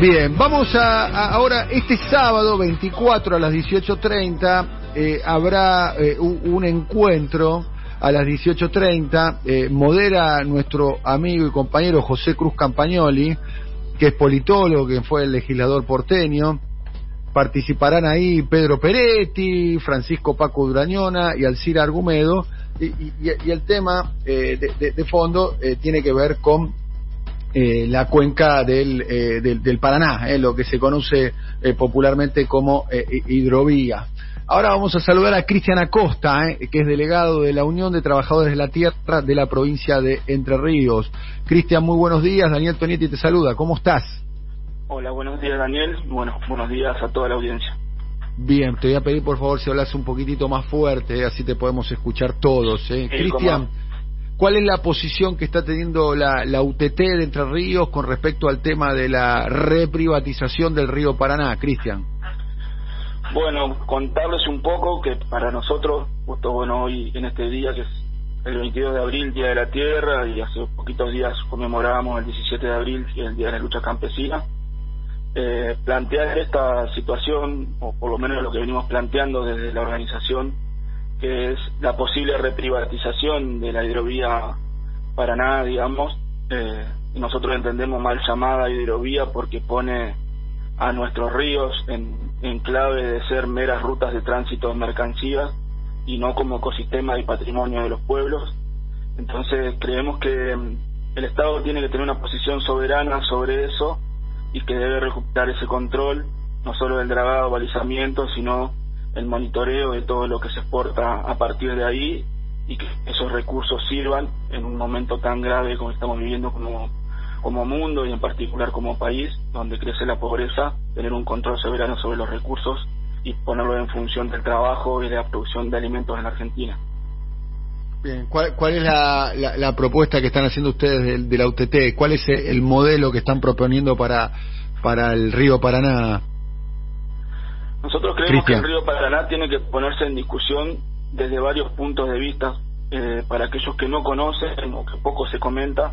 Bien, vamos a, ahora, este sábado 24 a las 18.30 eh, habrá eh, un, encuentro a las 18.30, eh, modera nuestro amigo y compañero José Cruz Campagnoli, que es politólogo, que fue el legislador porteño. Participarán ahí Pedro Peretti, Francisco Paco Durañona y Alcira Argumedo. Y, el tema de, fondo tiene que ver con eh, la cuenca del, eh, del, Paraná, eh, lo que se conoce popularmente como hidrovía. Ahora vamos a saludar a Cristian Acosta, que es delegado de la Unión de Trabajadores de la Tierra de la provincia de Entre Ríos. Cristian, muy buenos días. Daniel Tonietti te saluda. ¿Cómo estás? Hola, buenos días, Daniel. Bueno, buenos días a toda la audiencia. Bien, te voy a pedir por favor si hablas un poquitito más fuerte, así te podemos escuchar todos. Cristian. ¿Cuál es la posición que está teniendo la, la, UTT de Entre Ríos con respecto al tema de la reprivatización del río Paraná, Cristian? Bueno, contarles un poco que para nosotros, justo bueno, hoy en este día que es el 22 de abril, Día de la Tierra, y hace poquitos días conmemorábamos el 17 de abril, que es el Día de la Lucha Campesina, eh, plantear esta situación, o por lo menos lo que venimos planteando desde la organización, que es la posible reprivatización de la hidrovía Paraná, digamos. Eh, nosotros entendemos mal llamada hidrovía porque pone a nuestros ríos en, en clave de ser meras rutas de tránsito de mercancías y no como ecosistema y patrimonio de los pueblos. Entonces creemos que mm, el Estado tiene que tener una posición soberana sobre eso y que debe recuperar ese control, no solo del dragado, balizamiento, sino el monitoreo de todo lo que se exporta a partir de ahí y que esos recursos sirvan en un momento tan grave como estamos viviendo como, como mundo y en particular como país, donde crece la pobreza, tener un control soberano sobre los recursos y ponerlo en función del trabajo y de la producción de alimentos en Argentina. Bien, ¿cuál, cuál es la, la, propuesta que están haciendo ustedes de, de, la UTT? ¿Cuál es el modelo que están proponiendo para, para el río Paraná? Nosotros creemos que el río Paraná tiene que ponerse en discusión desde varios puntos de vista eh, para aquellos que no conocen o que poco se comenta.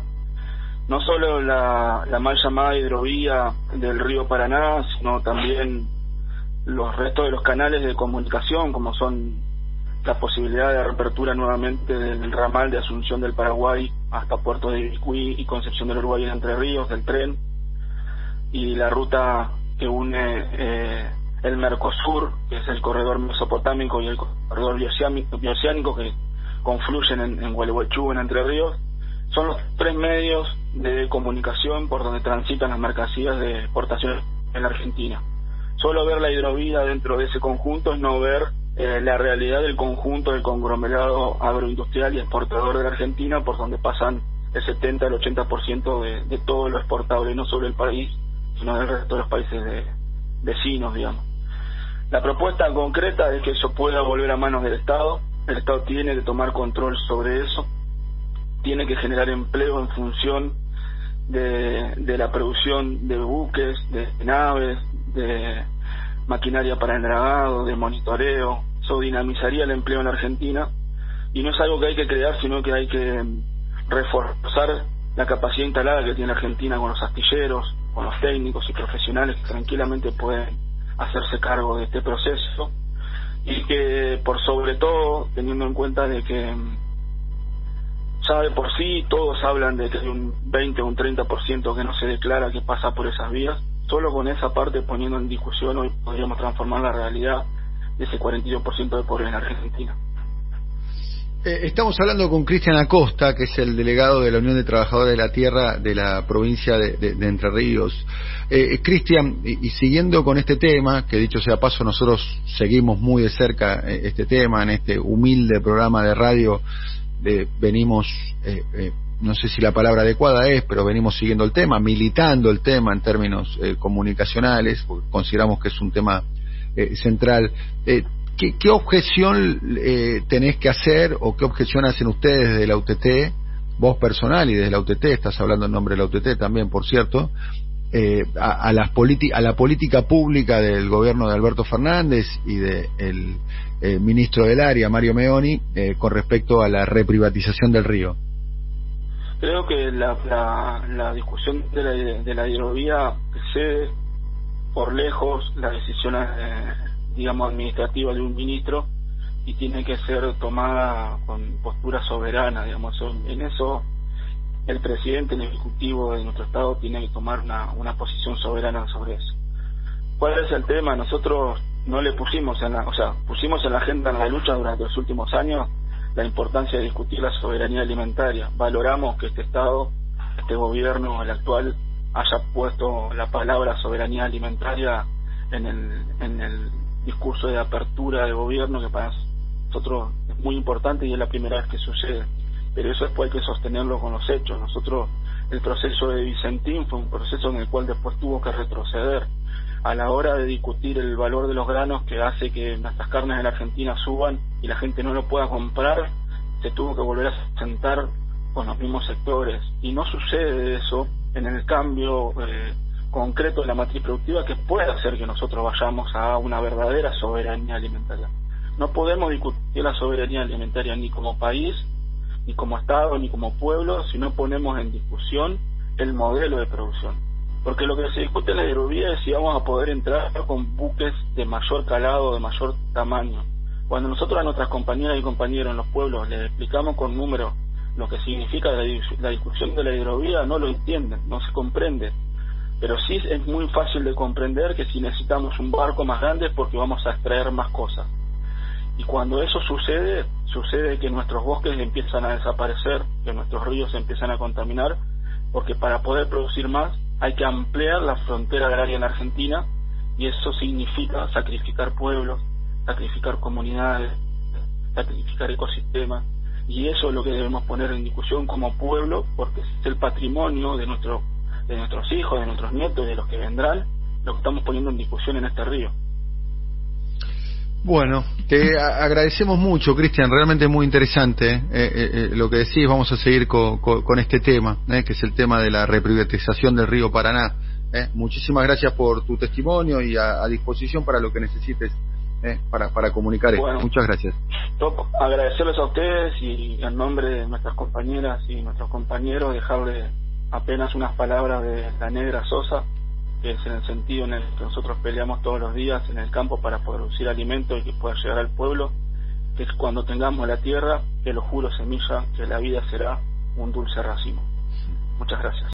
No solo la, la mal llamada hidrovía del río Paraná, sino también los restos de los canales de comunicación, como son la posibilidad de reapertura nuevamente del ramal de Asunción del Paraguay hasta Puerto de Ibicuí y Concepción del Uruguay en Entre Ríos, del tren, y la ruta que une eh, el Mercosur, que es el corredor mesopotámico, y el corredor bioceánico, que confluyen en, en Gualeguaychú, en Entre Ríos, son los tres medios de comunicación por donde transitan las mercancías de exportación en la Argentina. Solo ver la hidrovía dentro de ese conjunto es no ver eh, la realidad del conjunto del conglomerado agroindustrial y exportador de la Argentina, por donde pasan el 70 al 80% de, de todo lo exportable, no solo el país, sino del resto de los países de, vecinos, digamos. La propuesta concreta es que eso pueda volver a manos del Estado. El Estado tiene que tomar control sobre eso, tiene que generar empleo en función de, de la producción de buques, de naves, de maquinaria para el dragado, de monitoreo. Eso dinamizaría el empleo en Argentina y no es algo que hay que crear, sino que hay que reforzar la capacidad instalada que tiene Argentina con los astilleros, con los técnicos y profesionales que tranquilamente pueden hacerse cargo de este proceso y que por sobre todo teniendo en cuenta de que ya de por sí todos hablan de que hay un 20 o un 30% que no se declara que pasa por esas vías, solo con esa parte poniendo en discusión hoy podríamos transformar la realidad de ese 42% de pobreza en Argentina. Eh, estamos hablando con Cristian Acosta, que es el delegado de la Unión de Trabajadores de la Tierra de la provincia de, Entre Ríos. Eh, eh, Cristian, y, siguiendo con este tema, que dicho sea paso, nosotros seguimos muy de cerca este tema en este humilde programa de radio, venimos, no sé si la palabra adecuada es, pero venimos siguiendo el tema, militando el tema en términos comunicacionales, porque consideramos que es un tema central. ¿Qué, objeción eh, tenés que hacer o qué objeción hacen ustedes desde la UTT, vos personal y desde la UTT, estás hablando en nombre de la UTT también, por cierto, eh, a, las a la política pública del gobierno de Alberto Fernández y del eh, ministro del área, Mario Meoni, con respecto a la reprivatización del río? Creo que la, la, discusión de la, de la hidrovía excede por lejos las decisiones, eh, digamos, administrativas de un ministro y tiene que ser tomada con postura soberana, digamos. En eso el presidente, el ejecutivo de nuestro estado tiene que tomar una, una posición soberana sobre eso. ¿Cuál es el tema? Nosotros no le pusimos en la, o sea, pusimos en la agenda en la lucha durante los últimos años la importancia de discutir la soberanía alimentaria. Valoramos que este Estado, este gobierno, el actual, haya puesto la palabra soberanía alimentaria en el, en el discurso de apertura de gobierno, que para nosotros es muy importante y es la primera vez que sucede. Pero eso después hay que sostenerlo con los hechos. Nosotros, el proceso de Vicentín fue un proceso en el cual después tuvo que retroceder a la hora de discutir el valor de los granos que hace que nuestras carnes en la Argentina suban y la gente no lo pueda comprar, se tuvo que volver a sentar con los mismos sectores. Y no sucede eso en el cambio eh, concreto de la matriz productiva que puede hacer que nosotros vayamos a una verdadera soberanía alimentaria. No podemos discutir la soberanía alimentaria ni como país, ni como Estado, ni como pueblo, si no ponemos en discusión el modelo de producción porque lo que se discute en la hidrovía es si vamos a poder entrar con buques de mayor calado, de mayor tamaño. Cuando nosotros a nuestras compañeras y compañeros en los pueblos les explicamos con números lo que significa la, discusión de la hidrovía, no lo entienden, no se comprende. Pero sí es muy fácil de comprender que si necesitamos un barco más grande es porque vamos a extraer más cosas. Y cuando eso sucede, sucede que nuestros bosques empiezan a desaparecer, que nuestros ríos se empiezan a contaminar, porque para poder producir más hay que ampliar la frontera agraria en Argentina y eso significa sacrificar pueblos, sacrificar comunidades, sacrificar ecosistemas y eso es lo que debemos poner en discusión como pueblo porque es el patrimonio de nuestro de nuestros hijos, de nuestros nietos y de los que vendrán lo que estamos poniendo en discusión en este río. Bueno, te agradecemos mucho, Cristian, realmente muy interesante eh, eh, eh, lo que decís. Vamos a seguir con, este tema, que es el tema de la reprivatización del río Paraná. Muchísimas gracias por tu testimonio y a, disposición para lo que necesites para, para comunicar esto. Muchas gracias. Agradecerles a ustedes y en nombre de nuestras compañeras y nuestros compañeros dejarle apenas unas palabras de la negra Sosa que es en el sentido en el que nosotros peleamos todos los días en el campo para producir alimento y que pueda llegar al pueblo, que es cuando tengamos la tierra, que lo juro semilla, que la vida será un dulce racimo. Muchas gracias.